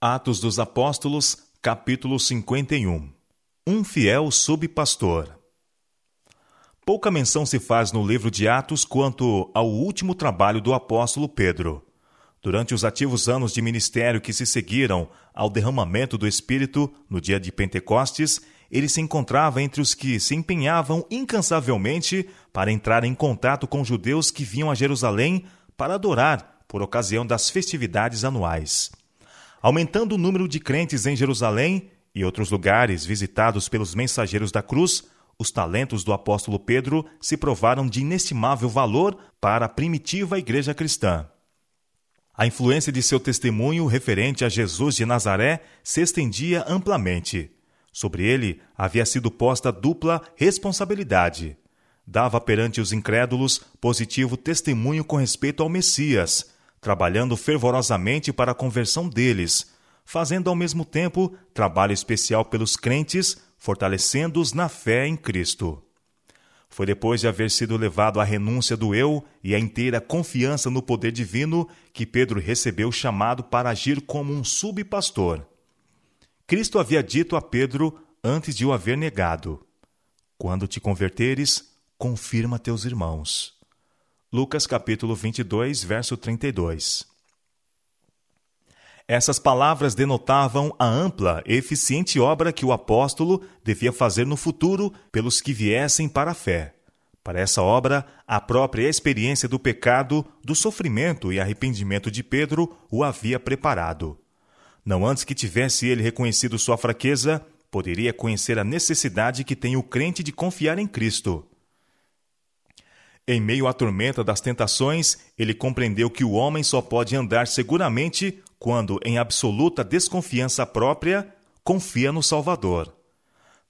Atos dos Apóstolos, capítulo 51 Um fiel subpastor. Pouca menção se faz no livro de Atos quanto ao último trabalho do apóstolo Pedro. Durante os ativos anos de ministério que se seguiram ao derramamento do Espírito no dia de Pentecostes, ele se encontrava entre os que se empenhavam incansavelmente para entrar em contato com judeus que vinham a Jerusalém para adorar por ocasião das festividades anuais. Aumentando o número de crentes em Jerusalém e outros lugares visitados pelos mensageiros da cruz, os talentos do apóstolo Pedro se provaram de inestimável valor para a primitiva igreja cristã. A influência de seu testemunho referente a Jesus de Nazaré se estendia amplamente. Sobre ele havia sido posta dupla responsabilidade. Dava perante os incrédulos positivo testemunho com respeito ao Messias, trabalhando fervorosamente para a conversão deles, fazendo ao mesmo tempo trabalho especial pelos crentes, fortalecendo-os na fé em Cristo. Foi depois de haver sido levado à renúncia do eu e à inteira confiança no poder divino que Pedro recebeu o chamado para agir como um subpastor. Cristo havia dito a Pedro antes de o haver negado: Quando te converteres, confirma teus irmãos. Lucas capítulo 22, verso 32. Essas palavras denotavam a ampla e eficiente obra que o apóstolo devia fazer no futuro pelos que viessem para a fé. Para essa obra, a própria experiência do pecado, do sofrimento e arrependimento de Pedro o havia preparado. Não antes que tivesse ele reconhecido sua fraqueza, poderia conhecer a necessidade que tem o crente de confiar em Cristo. Em meio à tormenta das tentações, ele compreendeu que o homem só pode andar seguramente quando, em absoluta desconfiança própria, confia no Salvador.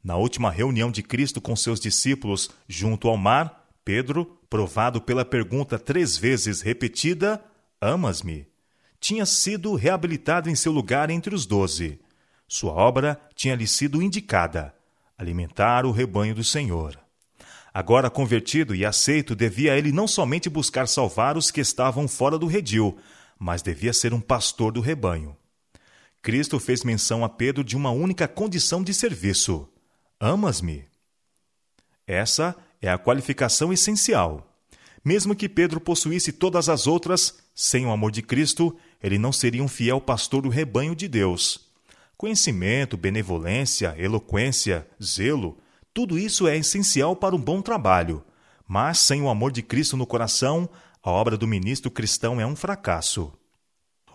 Na última reunião de Cristo com seus discípulos junto ao mar, Pedro, provado pela pergunta três vezes repetida: Amas-me? tinha sido reabilitado em seu lugar entre os doze. Sua obra tinha lhe sido indicada: alimentar o rebanho do Senhor. Agora convertido e aceito, devia ele não somente buscar salvar os que estavam fora do redil, mas devia ser um pastor do rebanho. Cristo fez menção a Pedro de uma única condição de serviço: Amas-me? Essa é a qualificação essencial. Mesmo que Pedro possuísse todas as outras, sem o amor de Cristo, ele não seria um fiel pastor do rebanho de Deus. Conhecimento, benevolência, eloquência, zelo, tudo isso é essencial para um bom trabalho, mas sem o amor de Cristo no coração, a obra do ministro cristão é um fracasso.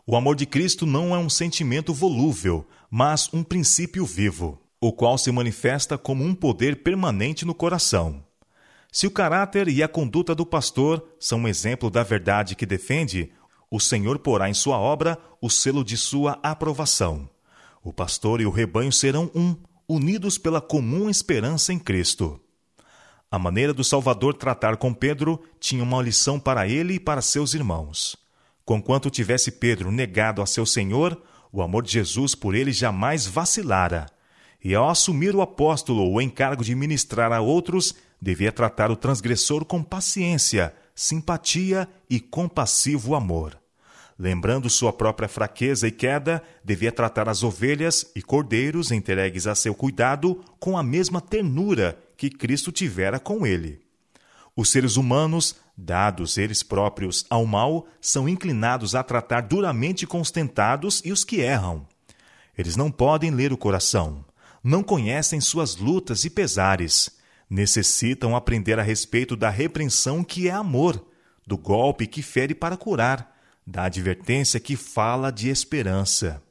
O amor de Cristo não é um sentimento volúvel, mas um princípio vivo, o qual se manifesta como um poder permanente no coração. Se o caráter e a conduta do pastor são um exemplo da verdade que defende, o Senhor porá em sua obra o selo de sua aprovação. O pastor e o rebanho serão um, unidos pela comum esperança em Cristo. A maneira do Salvador tratar com Pedro tinha uma lição para ele e para seus irmãos. Conquanto tivesse Pedro negado a seu Senhor, o amor de Jesus por ele jamais vacilara. E ao assumir o apóstolo o encargo de ministrar a outros, devia tratar o transgressor com paciência, simpatia e compassivo amor. Lembrando sua própria fraqueza e queda, devia tratar as ovelhas e cordeiros entregues a seu cuidado com a mesma ternura que Cristo tivera com ele. Os seres humanos, dados eles próprios ao mal, são inclinados a tratar duramente com os tentados e os que erram. Eles não podem ler o coração, não conhecem suas lutas e pesares, necessitam aprender a respeito da repreensão que é amor, do golpe que fere para curar da advertência que fala de esperança.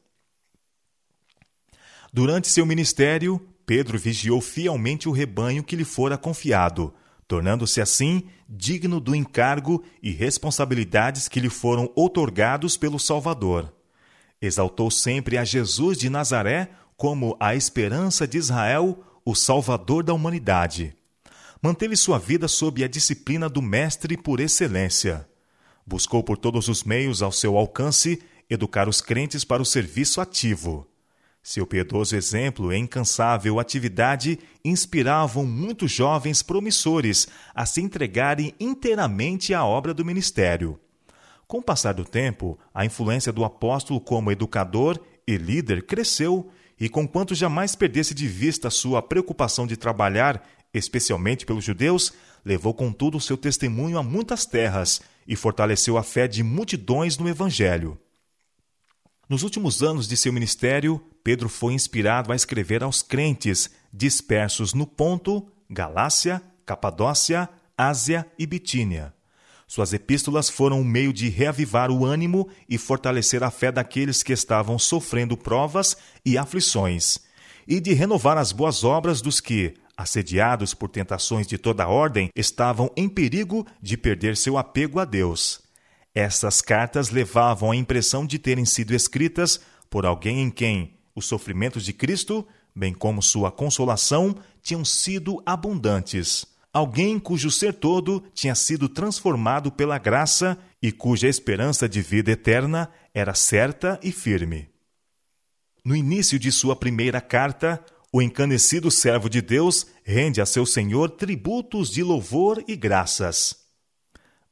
Durante seu ministério, Pedro vigiou fielmente o rebanho que lhe fora confiado, tornando-se assim digno do encargo e responsabilidades que lhe foram outorgados pelo Salvador. Exaltou sempre a Jesus de Nazaré como a esperança de Israel, o Salvador da humanidade. Manteve sua vida sob a disciplina do Mestre por excelência. Buscou por todos os meios ao seu alcance educar os crentes para o serviço ativo. Seu piedoso exemplo e incansável atividade inspiravam muitos jovens promissores a se entregarem inteiramente à obra do ministério. Com o passar do tempo, a influência do apóstolo como educador e líder cresceu, e conquanto jamais perdesse de vista sua preocupação de trabalhar, especialmente pelos judeus, levou contudo seu testemunho a muitas terras e fortaleceu a fé de multidões no Evangelho. Nos últimos anos de seu ministério, Pedro foi inspirado a escrever aos crentes dispersos no Ponto, Galácia, Capadócia, Ásia e Bitínia. Suas epístolas foram um meio de reavivar o ânimo e fortalecer a fé daqueles que estavam sofrendo provas e aflições, e de renovar as boas obras dos que, assediados por tentações de toda ordem, estavam em perigo de perder seu apego a Deus. Essas cartas levavam a impressão de terem sido escritas por alguém em quem os sofrimentos de Cristo, bem como sua consolação, tinham sido abundantes. Alguém cujo ser todo tinha sido transformado pela graça e cuja esperança de vida eterna era certa e firme. No início de sua primeira carta, o encanecido servo de Deus rende a seu Senhor tributos de louvor e graças.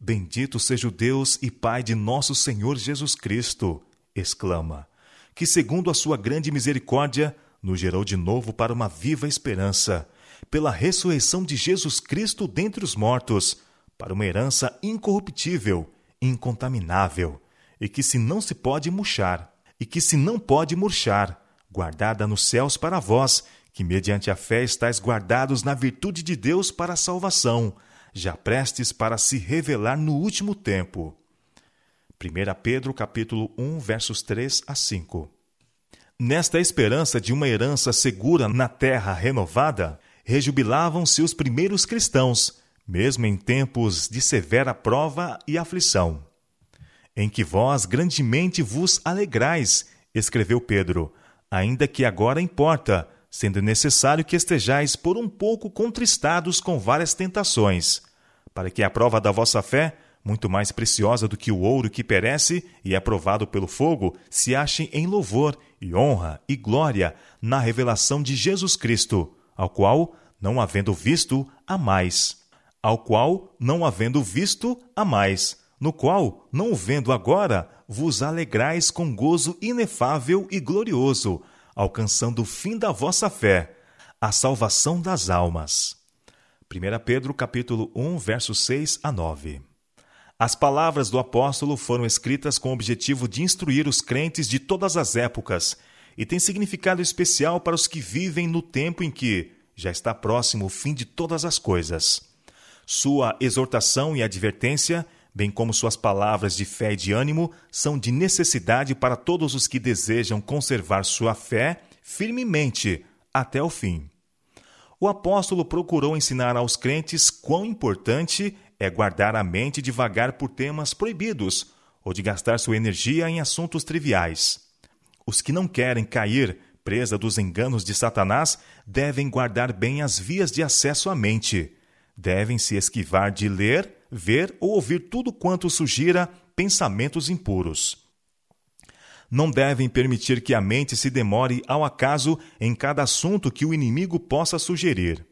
Bendito seja o Deus e Pai de nosso Senhor Jesus Cristo, exclama, que, segundo a sua grande misericórdia, nos gerou de novo para uma viva esperança, pela ressurreição de Jesus Cristo dentre os mortos, para uma herança incorruptível, incontaminável, e que se não se pode murchar, e que se não pode murchar, guardada nos céus para vós, que mediante a fé estáis guardados na virtude de Deus para a salvação, já prestes para se revelar no último tempo. 1 Pedro capítulo 1, versos 3 a 5. Nesta esperança de uma herança segura na terra renovada, rejubilavam-se os primeiros cristãos, mesmo em tempos de severa prova e aflição. Em que vós grandemente vos alegrais, escreveu Pedro, ainda que agora importa, sendo necessário que estejais por um pouco contristados com várias tentações, para que a prova da vossa fé, muito mais preciosa do que o ouro que perece e é provado pelo fogo, se ache em louvor e honra e glória na revelação de Jesus Cristo, ao qual, não havendo visto, a mais, ao qual, não havendo visto, a mais, no qual, não vendo agora, vos alegrais com gozo inefável e glorioso, alcançando o fim da vossa fé, a salvação das almas. 1 Pedro capítulo 1, versos 6 a 9. As palavras do apóstolo foram escritas com o objetivo de instruir os crentes de todas as épocas e têm significado especial para os que vivem no tempo em que já está próximo o fim de todas as coisas. Sua exortação e advertência bem como suas palavras de fé e de ânimo, são de necessidade para todos os que desejam conservar sua fé firmemente até o fim. O apóstolo procurou ensinar aos crentes quão importante é guardar a mente de vagar por temas proibidos ou de gastar sua energia em assuntos triviais. Os que não querem cair presa dos enganos de Satanás devem guardar bem as vias de acesso à mente. Devem se esquivar de ler ver ou ouvir tudo quanto sugira pensamentos impuros. Não devem permitir que a mente se demore ao acaso em cada assunto que o inimigo possa sugerir.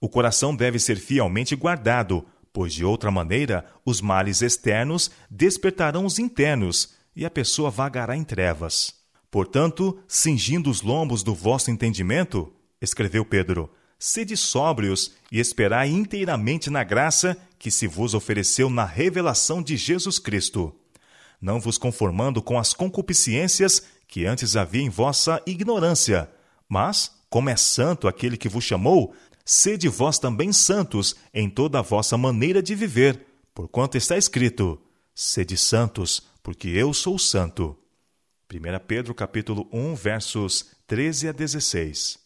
O coração deve ser fielmente guardado, pois de outra maneira os males externos despertarão os internos e a pessoa vagará em trevas. Portanto, cingindo os lombos do vosso entendimento, escreveu Pedro, sede sóbrios e esperai inteiramente na graça que se vos ofereceu na revelação de Jesus Cristo. Não vos conformando com as concupiscências que antes havia em vossa ignorância, mas, como é santo aquele que vos chamou, sede vós também santos em toda a vossa maneira de viver, porquanto está escrito: Sede santos, porque eu sou santo. 1 Pedro capítulo 1, versos 13 a 16.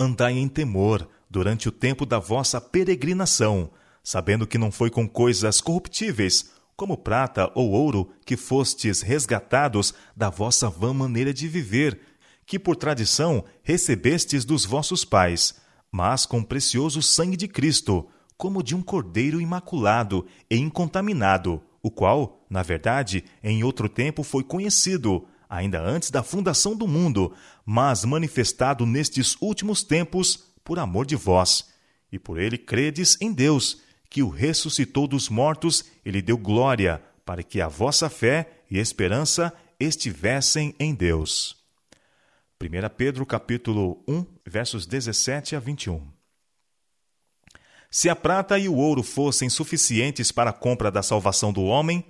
Andai em temor durante o tempo da vossa peregrinação, sabendo que não foi com coisas corruptíveis, como prata ou ouro, que fostes resgatados da vossa vã maneira de viver, que por tradição recebestes dos vossos pais, mas com precioso sangue de Cristo, como de um cordeiro imaculado e incontaminado, o qual, na verdade, em outro tempo foi conhecido, ainda antes da fundação do mundo, mas manifestado nestes últimos tempos por amor de vós. E por ele credes em Deus, que o ressuscitou dos mortos e lhe deu glória, para que a vossa fé e esperança estivessem em Deus. 1 Pedro capítulo 1, versos 17 a 21. Se a prata e o ouro fossem suficientes para a compra da salvação do homem,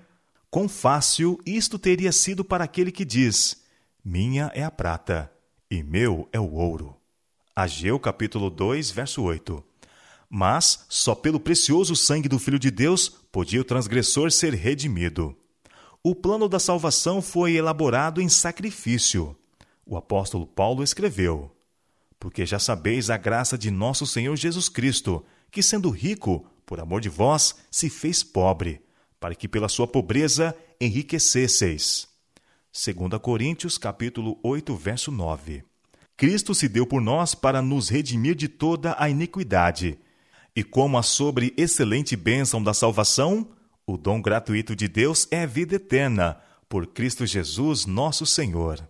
quão fácil isto teria sido para aquele que diz: Minha é a prata e meu é o ouro. Ageu capítulo 2, verso 8. Mas só pelo precioso sangue do Filho de Deus podia o transgressor ser redimido. O plano da salvação foi elaborado em sacrifício. O apóstolo Paulo escreveu: Porque já sabeis a graça de nosso Senhor Jesus Cristo, que sendo rico, por amor de vós, se fez pobre, para que pela sua pobreza enriquecesseis. 2 Coríntios capítulo 8, verso 9. Cristo se deu por nós para nos redimir de toda a iniquidade e como a sobre excelente bênção da salvação, o dom gratuito de Deus é vida eterna, por Cristo Jesus, nosso Senhor.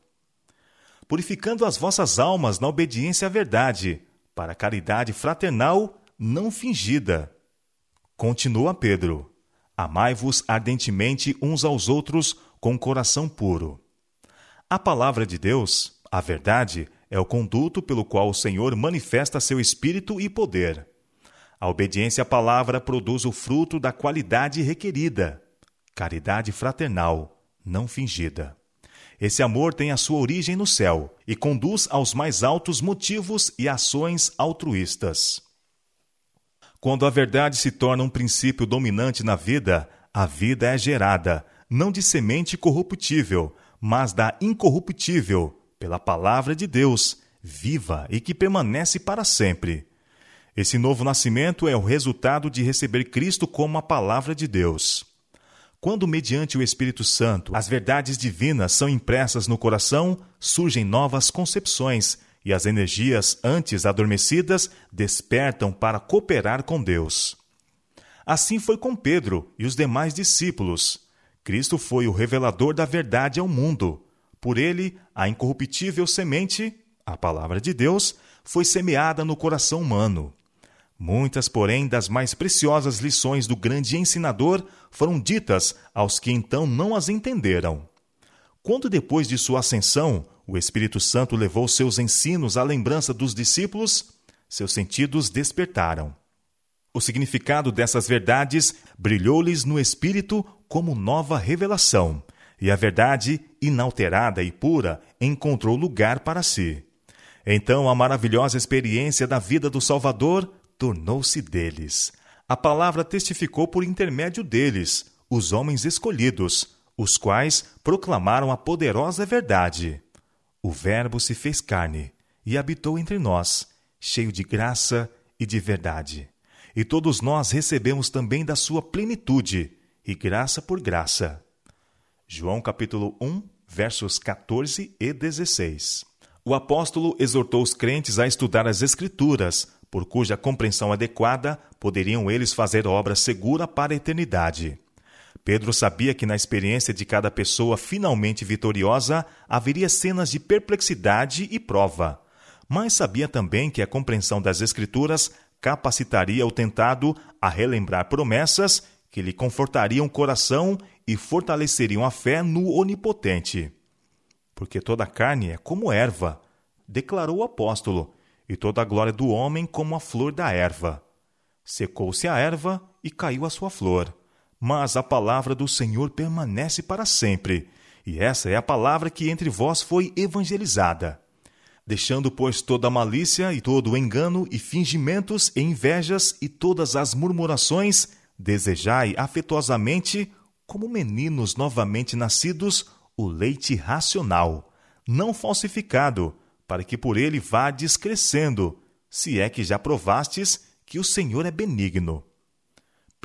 Purificando as vossas almas na obediência à verdade, para a caridade fraternal não fingida. Continua Pedro: Amai-vos ardentemente uns aos outros com coração puro. A palavra de Deus, a verdade, é o conduto pelo qual o Senhor manifesta seu espírito e poder. A obediência à palavra produz o fruto da qualidade requerida, caridade fraternal, não fingida. Esse amor tem a sua origem no céu e conduz aos mais altos motivos e ações altruístas. Quando a verdade se torna um princípio dominante na vida, a vida é gerada, não de semente corruptível, mas da incorruptível, pela palavra de Deus, viva e que permanece para sempre. Esse novo nascimento é o resultado de receber Cristo como a palavra de Deus. Quando, mediante o Espírito Santo, as verdades divinas são impressas no coração, surgem novas concepções e as energias antes adormecidas despertam para cooperar com Deus. Assim foi com Pedro e os demais discípulos. Cristo foi o revelador da verdade ao mundo. Por ele, a incorruptível semente, a palavra de Deus, foi semeada no coração humano. Muitas, porém, das mais preciosas lições do grande ensinador foram ditas aos que então não as entenderam. Quando, depois de sua ascensão, o Espírito Santo levou seus ensinos à lembrança dos discípulos, seus sentidos despertaram. O significado dessas verdades brilhou-lhes no espírito como nova revelação, e a verdade, inalterada e pura, encontrou lugar para si. Então a maravilhosa experiência da vida do Salvador tornou-se deles. A palavra testificou por intermédio deles, os homens escolhidos, os quais proclamaram a poderosa verdade. O Verbo se fez carne e habitou entre nós, cheio de graça e de verdade. E todos nós recebemos também da sua plenitude, e graça por graça. João capítulo 1, versos 14 e 16. O apóstolo exortou os crentes a estudar as Escrituras, por cuja compreensão adequada poderiam eles fazer obra segura para a eternidade. Pedro sabia que na experiência de cada pessoa finalmente vitoriosa haveria cenas de perplexidade e prova, mas sabia também que a compreensão das Escrituras capacitaria o tentado a relembrar promessas que lhe confortariam o coração e fortaleceriam a fé no Onipotente. Porque toda carne é como erva, declarou o apóstolo, e toda a glória do homem como a flor da erva. Secou-se a erva e caiu a sua flor. Mas a palavra do Senhor permanece para sempre, e essa é a palavra que entre vós foi evangelizada. Deixando, pois, toda malícia e todo engano e fingimentos e invejas e todas as murmurações, desejai afetuosamente, como meninos novamente nascidos, o leite racional, não falsificado, para que por ele vades crescendo, se é que já provastes que o Senhor é benigno.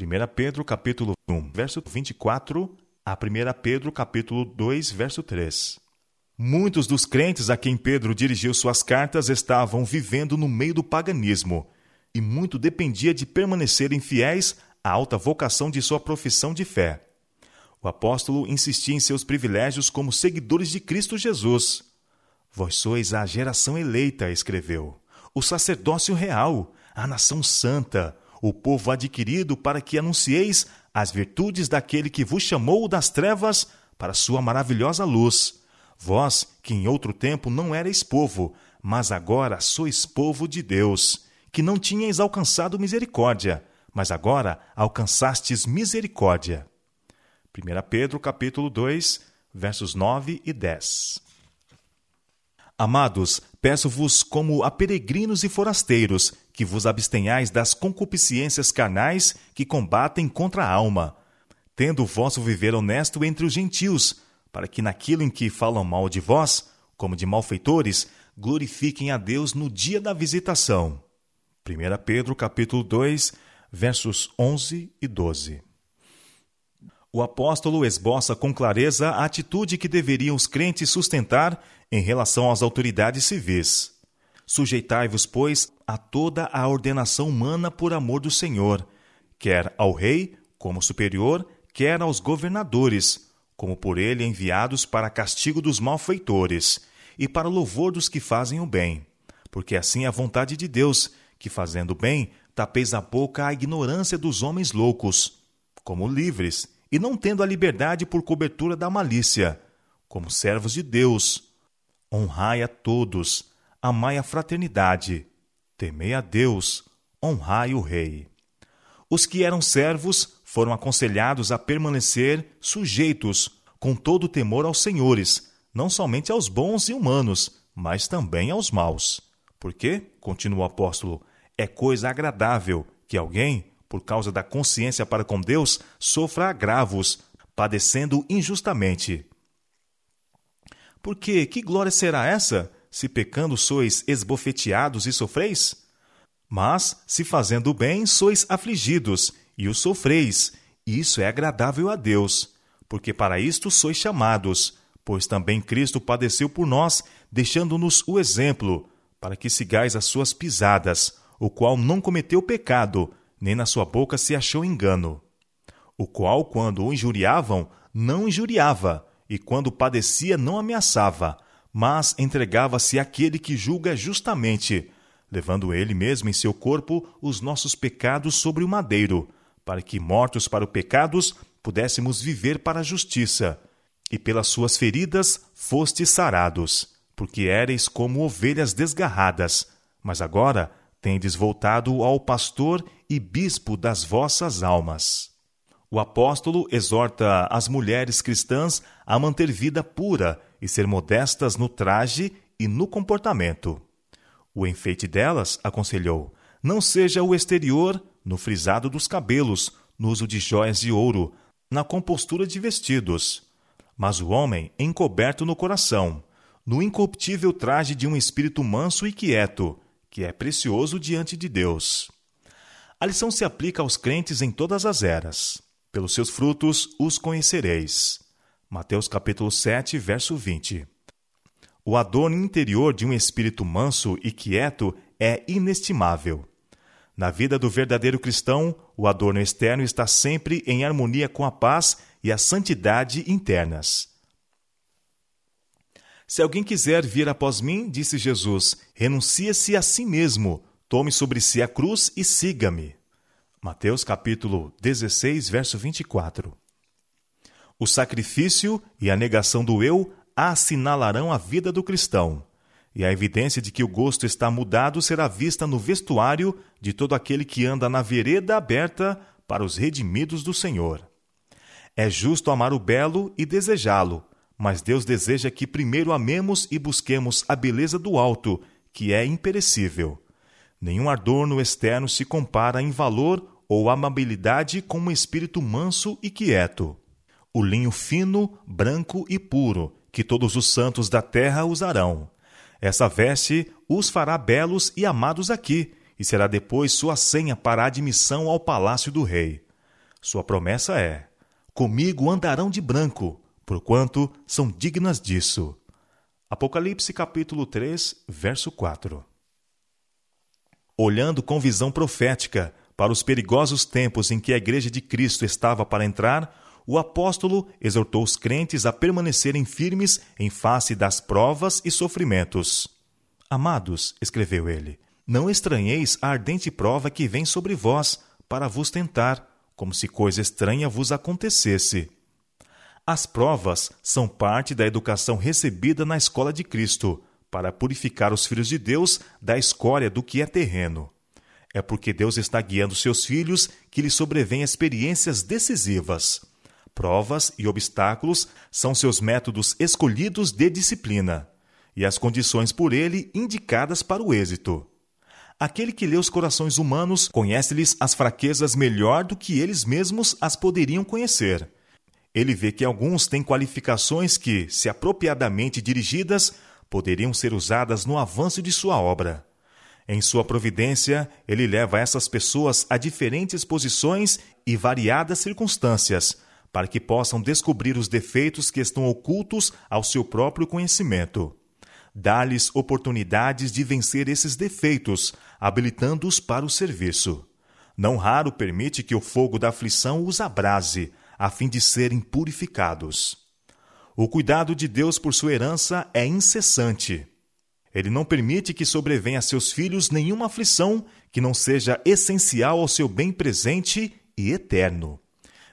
1 Pedro capítulo 1, verso 24 a 1 Pedro capítulo 2, verso 3. Muitos dos crentes a quem Pedro dirigiu suas cartas estavam vivendo no meio do paganismo, e muito dependia de permanecerem fiéis à alta vocação de sua profissão de fé. O apóstolo insistia em seus privilégios como seguidores de Cristo Jesus. Vós sois a geração eleita, escreveu, o sacerdócio real, a nação santa, o povo adquirido para que anuncieis as virtudes daquele que vos chamou das trevas para sua maravilhosa luz. Vós, que em outro tempo não erais povo, mas agora sois povo de Deus, que não tinhais alcançado misericórdia, mas agora alcançastes misericórdia. 1 Pedro capítulo 2, versos 9 e 10. Amados, peço-vos como a peregrinos e forasteiros, que vos abstenhais das concupiscências carnais que combatem contra a alma, tendo o vosso viver honesto entre os gentios, para que naquilo em que falam mal de vós, como de malfeitores, glorifiquem a Deus no dia da visitação. 1 Pedro capítulo 2, versos 11 e 12. O apóstolo esboça com clareza a atitude que deveriam os crentes sustentar em relação às autoridades civis. Sujeitai-vos, pois, a toda a ordenação humana por amor do Senhor, quer ao rei como superior, quer aos governadores, como por ele enviados para castigo dos malfeitores e para louvor dos que fazem o bem. Porque assim é a vontade de Deus, que fazendo o bem, tapeis a boca à ignorância dos homens loucos, como livres, e não tendo a liberdade por cobertura da malícia, como servos de Deus. Honrai a todos, amai a fraternidade, temei a Deus, honrai o Rei. Os que eram servos foram aconselhados a permanecer sujeitos, com todo temor aos senhores, não somente aos bons e humanos, mas também aos maus. Porque, continua o apóstolo, é coisa agradável que alguém, por causa da consciência para com Deus, sofra agravos, padecendo injustamente. Porque que glória será essa, se pecando sois esbofeteados e sofreis? Mas, se fazendo o bem, sois afligidos, e o sofreis, isso é agradável a Deus, porque para isto sois chamados, pois também Cristo padeceu por nós, deixando-nos o exemplo, para que sigais as suas pisadas, o qual não cometeu pecado, nem na sua boca se achou engano. O qual, quando o injuriavam, não injuriava, e quando padecia, não ameaçava, mas entregava-se àquele que julga justamente, levando ele mesmo em seu corpo os nossos pecados sobre o madeiro, para que, mortos para os pecados, pudéssemos viver para a justiça. E pelas suas feridas fostes sarados, porque éreis como ovelhas desgarradas, mas agora tendes voltado ao pastor e bispo das vossas almas. O apóstolo exorta as mulheres cristãs a manter vida pura e ser modestas no traje e no comportamento. O enfeite delas, aconselhou, não seja o exterior, no frisado dos cabelos, no uso de joias de ouro, na compostura de vestidos, mas o homem encoberto no coração, no incorruptível traje de um espírito manso e quieto, que é precioso diante de Deus. A lição se aplica aos crentes em todas as eras. Pelos seus frutos os conhecereis. Mateus capítulo 7, verso 20. O adorno interior de um espírito manso e quieto é inestimável. Na vida do verdadeiro cristão, o adorno externo está sempre em harmonia com a paz e a santidade internas. Se alguém quiser vir após mim, disse Jesus, renuncie-se a si mesmo, tome sobre si a cruz e siga-me. Mateus capítulo 16, verso 24. O sacrifício e a negação do eu assinalarão a vida do cristão, e a evidência de que o gosto está mudado será vista no vestuário de todo aquele que anda na vereda aberta para os redimidos do Senhor. É justo amar o belo e desejá-lo, mas Deus deseja que primeiro amemos e busquemos a beleza do alto, que é imperecível. Nenhum adorno externo se compara em valor ou amabilidade com um espírito manso e quieto. O linho fino, branco e puro, que todos os santos da terra usarão. Essa veste os fará belos e amados aqui, e será depois sua senha para a admissão ao palácio do rei. Sua promessa é: Comigo andarão de branco, porquanto são dignas disso. Apocalipse capítulo 3, verso 4. Olhando com visão profética para os perigosos tempos em que a Igreja de Cristo estava para entrar, o apóstolo exortou os crentes a permanecerem firmes em face das provas e sofrimentos. Amados, escreveu ele, não estranheis a ardente prova que vem sobre vós para vos tentar, como se coisa estranha vos acontecesse As provas são parte da educação recebida na escola de Cristo, para purificar os filhos de Deus da escória do que é terreno. É porque Deus está guiando seus filhos que lhes sobrevêm experiências decisivas. Provas e obstáculos são seus métodos escolhidos de disciplina e as condições por ele indicadas para o êxito. Aquele que lê os corações humanos conhece-lhes as fraquezas melhor do que eles mesmos as poderiam conhecer ele vê que alguns têm qualificações que, se apropriadamente dirigidas, poderiam ser usadas no avanço de sua obra. Em sua providência, ele leva essas pessoas a diferentes posições e variadas circunstâncias, para que possam descobrir os defeitos que estão ocultos ao seu próprio conhecimento. Dá-lhes oportunidades de vencer esses defeitos, habilitando-os para o serviço. Não raro permite que o fogo da aflição os abrase, a fim de serem purificados. O cuidado de Deus por sua herança é incessante. Ele não permite que sobrevenha a seus filhos nenhuma aflição que não seja essencial ao seu bem presente e eterno.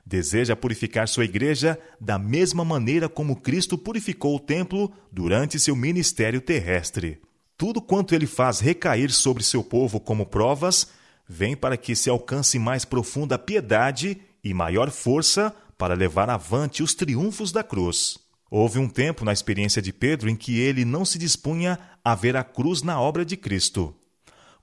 Deseja purificar sua igreja da mesma maneira como Cristo purificou o templo durante seu ministério terrestre. Tudo quanto ele faz recair sobre seu povo como provas vem para que se alcance mais profunda piedade e maior força para levar avante os triunfos da cruz. Houve um tempo na experiência de Pedro em que ele não se dispunha a ver a cruz na obra de Cristo.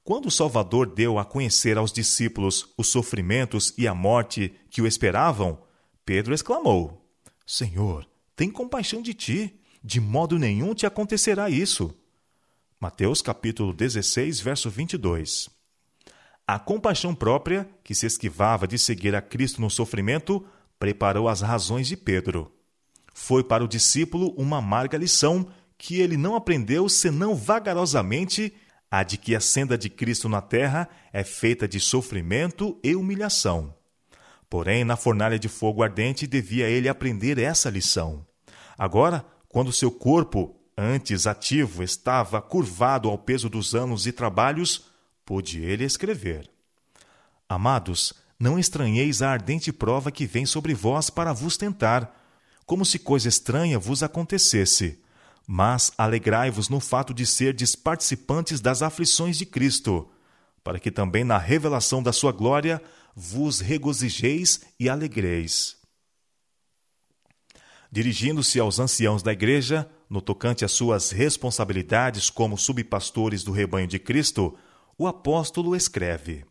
Quando Salvador deu a conhecer aos discípulos os sofrimentos e a morte que o esperavam, Pedro exclamou: Senhor, tem compaixão de ti, de modo nenhum te acontecerá isso. Mateus capítulo 16, verso 22. A compaixão própria, que se esquivava de seguir a Cristo no sofrimento, preparou as razões de Pedro. Foi para o discípulo uma amarga lição que ele não aprendeu senão vagarosamente a de que a senda de Cristo na terra é feita de sofrimento e humilhação. Porém, na fornalha de fogo ardente devia ele aprender essa lição. Agora, quando seu corpo, antes ativo, estava curvado ao peso dos anos e trabalhos, pôde ele escrever: Amados, não estranheis a ardente prova que vem sobre vós para vos tentar, como se coisa estranha vos acontecesse. Mas alegrai-vos no fato de serdes participantes das aflições de Cristo, para que também na revelação da sua glória vos regozijeis e alegreis. Dirigindo-se aos anciãos da igreja, no tocante às suas responsabilidades como subpastores do rebanho de Cristo, o apóstolo escreve: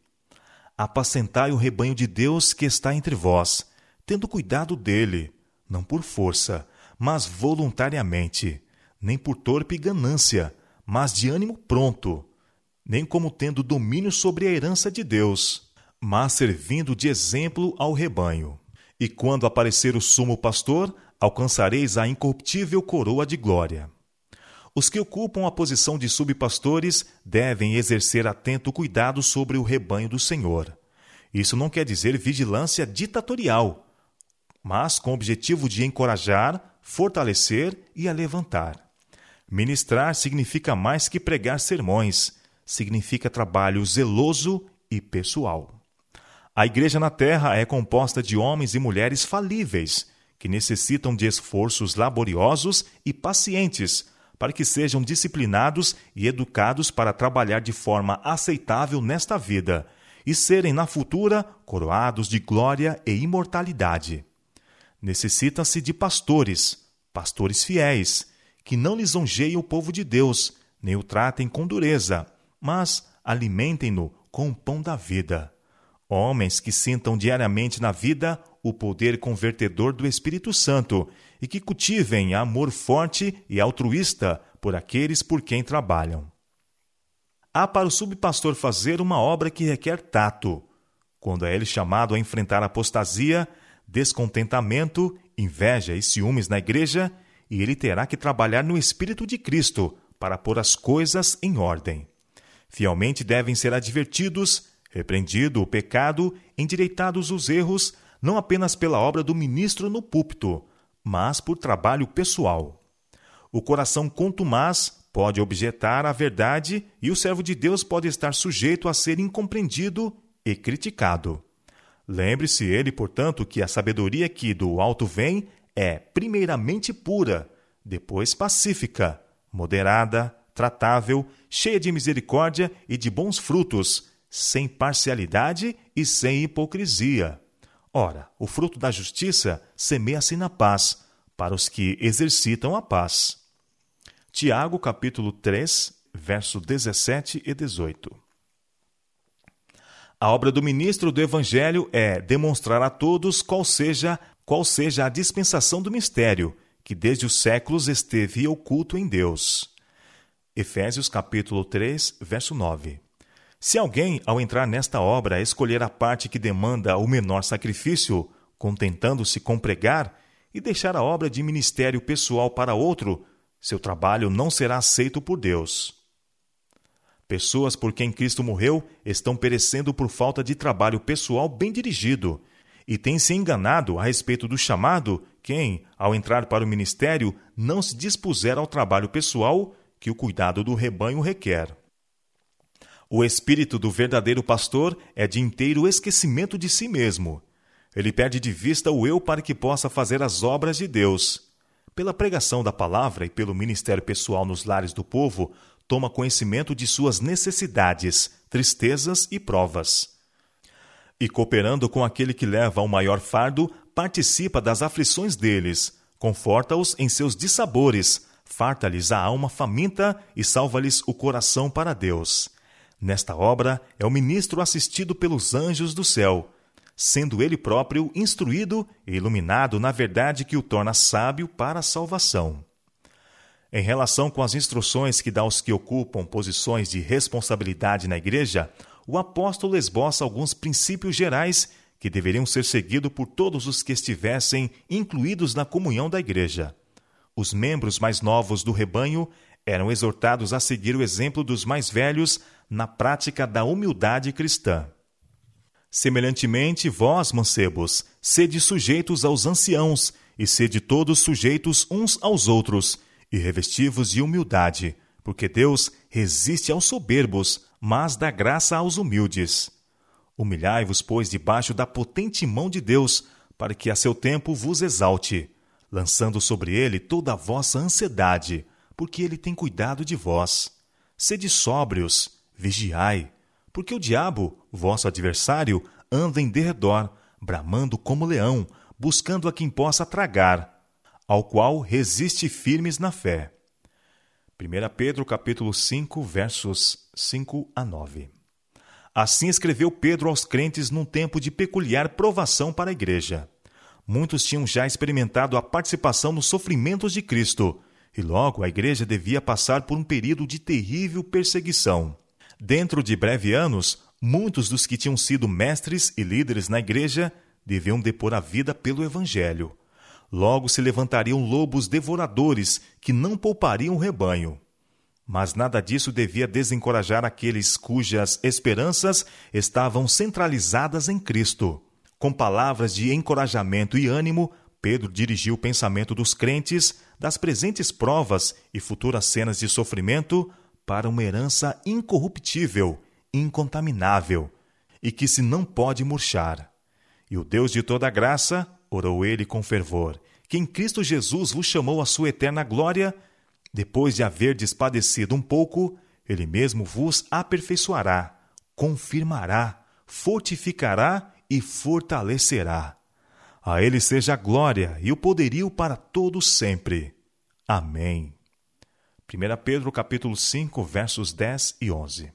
Apacentai o rebanho de Deus que está entre vós, tendo cuidado dele, não por força, mas voluntariamente, nem por torpe ganância, mas de ânimo pronto, nem como tendo domínio sobre a herança de Deus, mas servindo de exemplo ao rebanho. E quando aparecer o sumo pastor, alcançareis a incorruptível coroa de glória. Os que ocupam a posição de subpastores devem exercer atento cuidado sobre o rebanho do Senhor. Isso não quer dizer vigilância ditatorial, mas com o objetivo de encorajar, fortalecer e alevantar. Ministrar significa mais que pregar sermões, significa trabalho zeloso e pessoal. A igreja na terra é composta de homens e mulheres falíveis, que necessitam de esforços laboriosos e pacientes para que sejam disciplinados e educados para trabalhar de forma aceitável nesta vida e serem na futura coroados de glória e imortalidade. Necessita-se de pastores, pastores fiéis, que não lisonjeiem o povo de Deus, nem o tratem com dureza, mas alimentem-no com o pão da vida. Homens que sintam diariamente na vida o poder convertedor do Espírito Santo e que cultivem amor forte e altruísta por aqueles por quem trabalham. Há para o subpastor fazer uma obra que requer tato, quando é ele chamado a enfrentar apostasia, descontentamento, inveja e ciúmes na igreja, e ele terá que trabalhar no Espírito de Cristo para pôr as coisas em ordem. Fielmente devem ser advertidos, repreendido o pecado, endireitados os erros, não apenas pela obra do ministro no púlpito, mas por trabalho pessoal. O coração contumaz pode objetar a verdade e o servo de Deus pode estar sujeito a ser incompreendido e criticado. Lembre-se ele, portanto, que a sabedoria que do alto vem é primeiramente pura, depois pacífica, moderada, tratável, cheia de misericórdia e de bons frutos, sem parcialidade e sem hipocrisia. Ora, o fruto da justiça semeia-se na paz, para os que exercitam a paz. Tiago, capítulo 3, verso 17 e 18. A obra do ministro do Evangelho é demonstrar a todos qual seja, qual seja a dispensação do mistério, que desde os séculos esteve oculto em Deus. Efésios capítulo 3, verso 9. Se alguém, ao entrar nesta obra, escolher a parte que demanda o menor sacrifício, contentando-se com pregar, e deixar a obra de ministério pessoal para outro, seu trabalho não será aceito por Deus. Pessoas por quem Cristo morreu estão perecendo por falta de trabalho pessoal bem dirigido e têm se enganado a respeito do chamado quem, ao entrar para o ministério, não se dispuser ao trabalho pessoal que o cuidado do rebanho requer. O espírito do verdadeiro pastor é de inteiro esquecimento de si mesmo. Ele perde de vista o eu para que possa fazer as obras de Deus. Pela pregação da palavra e pelo ministério pessoal nos lares do povo, toma conhecimento de suas necessidades, tristezas e provas. E cooperando com aquele que leva o maior fardo, participa das aflições deles, conforta-os em seus dissabores, farta-lhes a alma faminta e salva-lhes o coração para Deus. Nesta obra é o ministro assistido pelos anjos do céu, sendo ele próprio instruído e iluminado na verdade que o torna sábio para a salvação. Em relação com as instruções que dá aos que ocupam posições de responsabilidade na Igreja, o apóstolo esboça alguns princípios gerais que deveriam ser seguidos por todos os que estivessem incluídos na comunhão da Igreja. Os membros mais novos do rebanho eram exortados a seguir o exemplo dos mais velhos na prática da humildade cristã. Semelhantemente, vós, mancebos, sede sujeitos aos anciãos, e sede todos sujeitos uns aos outros, e revestivos de humildade, porque Deus resiste aos soberbos, mas dá graça aos humildes. Humilhai-vos, pois, debaixo da potente mão de Deus, para que a seu tempo vos exalte, lançando sobre ele toda a vossa ansiedade, porque ele tem cuidado de vós. Sede sóbrios, vigiai, porque o diabo, vosso adversário, anda em derredor, bramando como leão, buscando a quem possa tragar ao qual resiste firmes na fé. 1 Pedro capítulo 5, versos 5 a 9. Assim escreveu Pedro aos crentes num tempo de peculiar provação para a igreja. Muitos tinham já experimentado a participação nos sofrimentos de Cristo, e logo a igreja devia passar por um período de terrível perseguição. Dentro de breve anos, muitos dos que tinham sido mestres e líderes na igreja deviam depor a vida pelo evangelho. Logo se levantariam lobos devoradores que não poupariam o rebanho. Mas nada disso devia desencorajar aqueles cujas esperanças estavam centralizadas em Cristo. Com palavras de encorajamento e ânimo, Pedro dirigiu o pensamento dos crentes das presentes provas e futuras cenas de sofrimento para uma herança incorruptível, incontaminável e que se não pode murchar. E o Deus de toda graça, orou ele com fervor, que em Cristo Jesus vos chamou à sua eterna glória, depois de haver despadecido um pouco, ele mesmo vos aperfeiçoará, confirmará, fortificará e fortalecerá. A ele seja a glória e o poderio para todos sempre. Amém. 1 Pedro capítulo 5, versos 10 e 11.